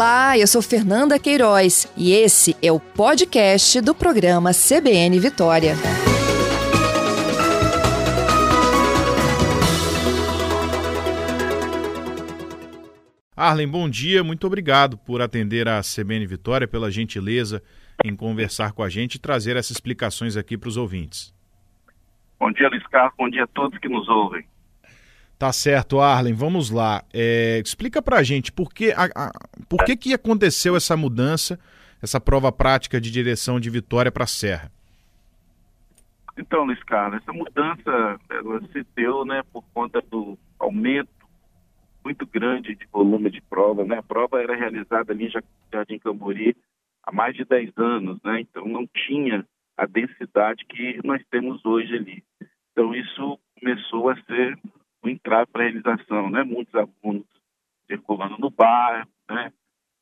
Olá, eu sou Fernanda Queiroz e esse é o podcast do programa CBN Vitória. Arlen, bom dia, muito obrigado por atender a CBN Vitória, pela gentileza em conversar com a gente e trazer essas explicações aqui para os ouvintes. Bom dia, Luiz Carlos, bom dia a todos que nos ouvem. Tá certo, Arlen, vamos lá. É, explica pra gente por, que, a, a, por que, que aconteceu essa mudança, essa prova prática de direção de Vitória para Serra. Então, Luiz Carlos, essa mudança ela se deu né, por conta do aumento muito grande de volume de prova. Né? A prova era realizada ali já em Cambori há mais de 10 anos, né? então não tinha a densidade que nós temos hoje ali. Então, isso começou a ser o entrave para a realização, né? Muitos alunos circulando no bairro, né?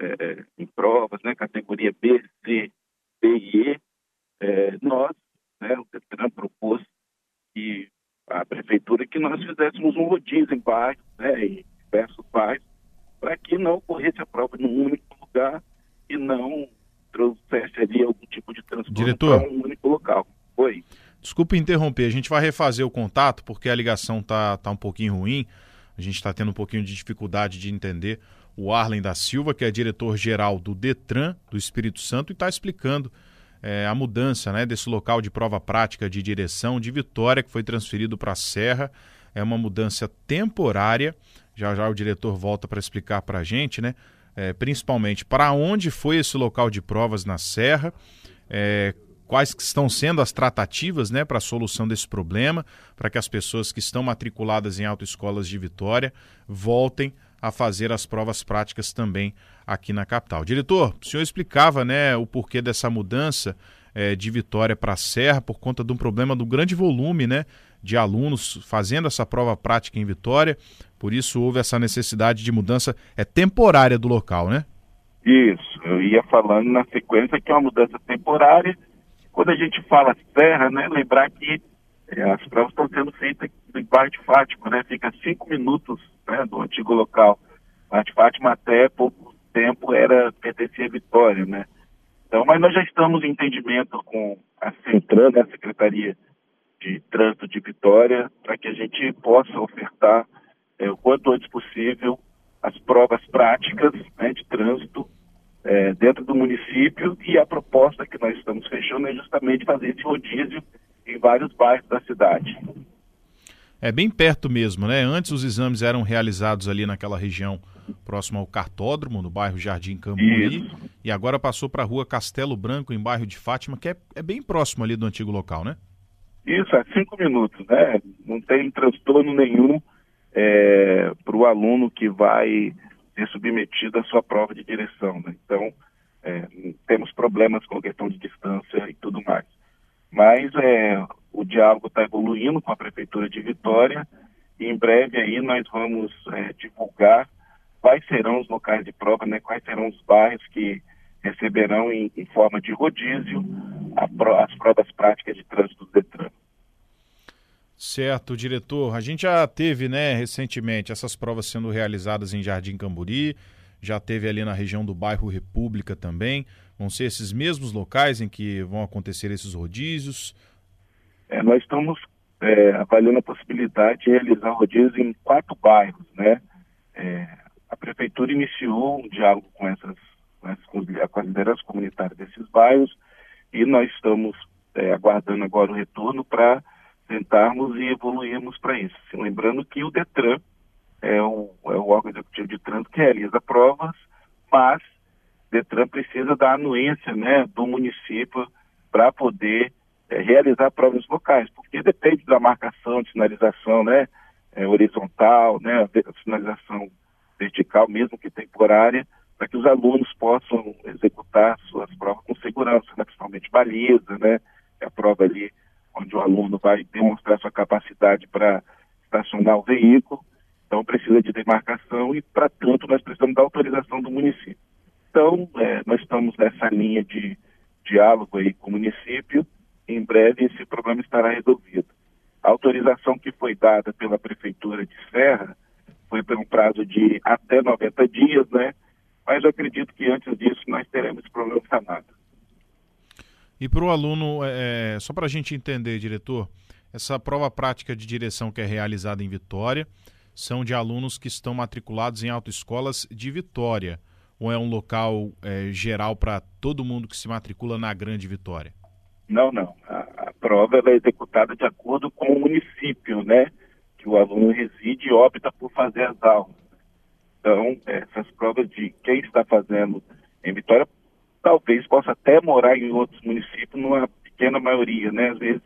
É, é, em provas, né? Categoria B, C, B e E. É, nós, né? O Detran propôs que a prefeitura que nós fizéssemos um rodízio em bairros, né? Em diversos bairros, para que não ocorresse a prova num único lugar e não trouxesse ali algum tipo de transtorno para um único local. Oi. Desculpe interromper, a gente vai refazer o contato porque a ligação tá, tá um pouquinho ruim. A gente está tendo um pouquinho de dificuldade de entender o Arlen da Silva, que é diretor-geral do Detran do Espírito Santo, e está explicando é, a mudança né, desse local de prova prática de direção de Vitória, que foi transferido para a Serra. É uma mudança temporária. Já já o diretor volta para explicar para a gente, né? É, principalmente para onde foi esse local de provas na Serra, é, quais estão sendo as tratativas né, para a solução desse problema, para que as pessoas que estão matriculadas em autoescolas de Vitória voltem a fazer as provas práticas também aqui na capital. Diretor, o senhor explicava né, o porquê dessa mudança é, de Vitória para a Serra por conta de um problema do grande volume né, de alunos fazendo essa prova prática em Vitória, por isso houve essa necessidade de mudança é temporária do local, né? Isso, eu ia falando na sequência que é uma mudança temporária quando a gente fala serra, né, lembrar que é, as provas estão sendo feitas em bairro de Fátima, né, fica cinco minutos né, do antigo local. Bairro de Fátima até pouco tempo era pertencia a Vitória, né. Então, mas nós já estamos em entendimento com a Centran, né, a Secretaria de Trânsito de Vitória, para que a gente possa ofertar é, o quanto antes possível as provas práticas né, de trânsito é, dentro do município e a proposta que nós estamos fechando é justamente fazer esse rodízio em vários bairros da cidade. É bem perto mesmo, né? Antes os exames eram realizados ali naquela região próximo ao cartódromo, no bairro Jardim Camburi, Isso. e agora passou para a rua Castelo Branco, em bairro de Fátima, que é, é bem próximo ali do antigo local, né? Isso, é cinco minutos, né? Não tem transtorno nenhum é, para o aluno que vai ser submetido à sua prova de direção. Né? Então, é, temos problemas com a questão de distância e tudo mais. Mas é, o diálogo está evoluindo com a Prefeitura de Vitória e em breve aí nós vamos é, divulgar quais serão os locais de prova, né, quais serão os bairros que receberão em, em forma de rodízio as provas práticas de trânsito do Detran. Certo, diretor. A gente já teve, né, recentemente, essas provas sendo realizadas em Jardim Camburi, já teve ali na região do bairro República também. Vão ser esses mesmos locais em que vão acontecer esses rodízios? É, nós estamos é, avaliando a possibilidade de realizar rodízio em quatro bairros, né? É, a prefeitura iniciou um diálogo com essas, com, essas, com as lideranças comunitárias desses bairros e nós estamos é, aguardando agora o retorno para tentarmos e evoluirmos para isso. Lembrando que o DETRAN é o, é o órgão executivo de trânsito que realiza provas, mas DETRAN precisa da anuência né, do município para poder é, realizar provas locais, porque depende da marcação de sinalização né, é, horizontal, né, a sinalização vertical, mesmo que temporária, para que os alunos possam executar suas provas com segurança, né, principalmente baliza, né, a prova ali onde o aluno vai demonstrar sua capacidade para estacionar o veículo. Então, precisa de demarcação e, para tanto, nós precisamos da autorização do município. Então, é, nós estamos nessa linha de diálogo aí com o município. Em breve, esse problema estará resolvido. A autorização que foi dada pela Prefeitura de Serra foi por um prazo de até 90 dias, né? mas eu acredito que antes disso nós teremos esse problema sanado. E para o aluno, é, é só para a gente entender, diretor, essa prova prática de direção que é realizada em Vitória são de alunos que estão matriculados em autoescolas de Vitória, ou é um local é, geral para todo mundo que se matricula na Grande Vitória? Não, não. A, a prova é executada de acordo com o município, né? Que o aluno reside e opta por fazer as aulas. Então, essas provas de quem está fazendo em Vitória, talvez possa até morar em outros municípios, numa pequena maioria, né? Às vezes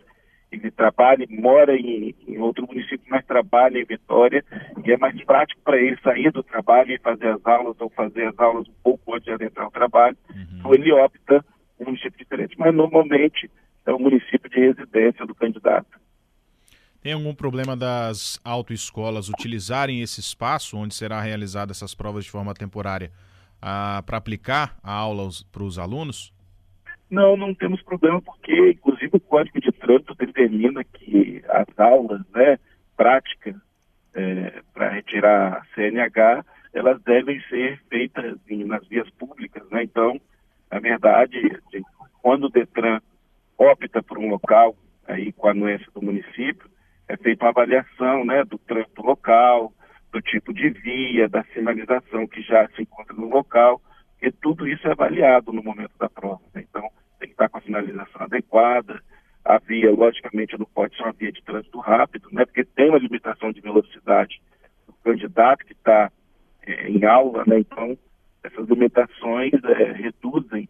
ele trabalha, mora em, em, outro município, mas trabalha em Vitória, e é mais prático para ele sair do trabalho e fazer as aulas, ou fazer as aulas um pouco antes de adentrar o trabalho, uhum. então ele opta um município diferente. Mas normalmente é o município de residência do candidato. Tem algum problema das autoescolas utilizarem esse espaço onde será realizada essas provas de forma temporária para aplicar a aula para os alunos? Não, não temos problema, porque inclusive o Código de Trânsito determina que as aulas né, práticas é, para retirar CNH, elas devem ser feitas em, nas vias públicas. Né? Então, na verdade, quando o Detran opta por um local aí com a anuência do município, é feita uma avaliação né, do trânsito local, do tipo de via, da sinalização que já se encontra no local, e tudo isso é avaliado no momento da prova. Né? Então, tem que estar com a sinalização adequada. A via, logicamente, não pode ser uma via de trânsito rápido, né? porque tem uma limitação de velocidade do candidato que está é, em aula, né? então essas limitações é, reduzem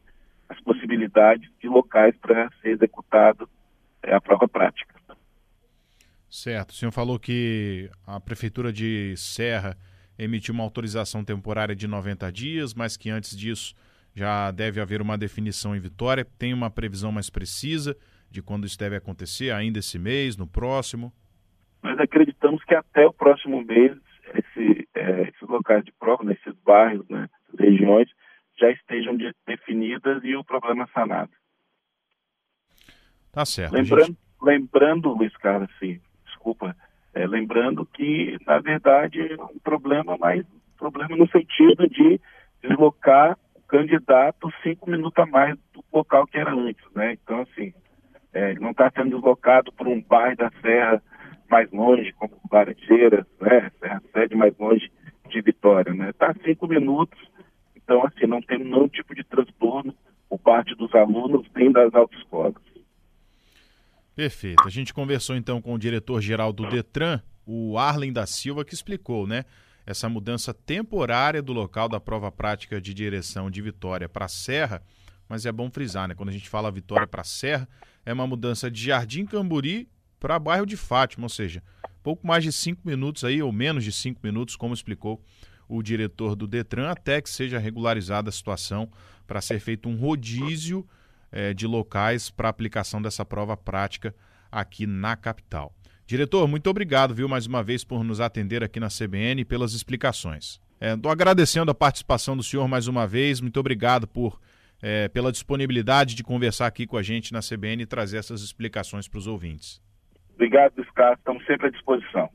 as possibilidades de locais para ser executado é, a prova prática. Certo. O senhor falou que a Prefeitura de Serra emitiu uma autorização temporária de 90 dias, mas que antes disso já deve haver uma definição em Vitória. Tem uma previsão mais precisa de quando isso deve acontecer, ainda esse mês, no próximo? Nós acreditamos que até o próximo mês, esse, é, esses locais de prova, nesses né, bairros, né, regiões, já estejam de, definidas e o problema sanado. Tá certo. Lembrando, gente... lembrando Luiz Carlos, sim, desculpa, é, lembrando que, na verdade, é um problema, mas problema no sentido de deslocar candidato cinco minutos a mais do local que era antes, né? Então, assim, é, não está sendo deslocado por um bairro da Serra mais longe, como Laranjeiras, né? Serra Sede mais longe de Vitória, né? Está cinco minutos, então, assim, não tem nenhum tipo de transtorno por parte dos alunos nem das autoescolas. Perfeito. A gente conversou então com o diretor-geral do Detran, o Arlen da Silva, que explicou, né? essa mudança temporária do local da prova prática de direção de Vitória para Serra, mas é bom frisar, né? Quando a gente fala Vitória para Serra, é uma mudança de Jardim Camburi para bairro de Fátima, ou seja, pouco mais de cinco minutos aí, ou menos de cinco minutos, como explicou o diretor do Detran, até que seja regularizada a situação para ser feito um rodízio eh, de locais para aplicação dessa prova prática aqui na capital. Diretor, muito obrigado, viu, mais uma vez por nos atender aqui na CBN e pelas explicações. É, agradecendo a participação do senhor mais uma vez. Muito obrigado por é, pela disponibilidade de conversar aqui com a gente na CBN e trazer essas explicações para os ouvintes. Obrigado, Descartes. Estamos sempre à disposição.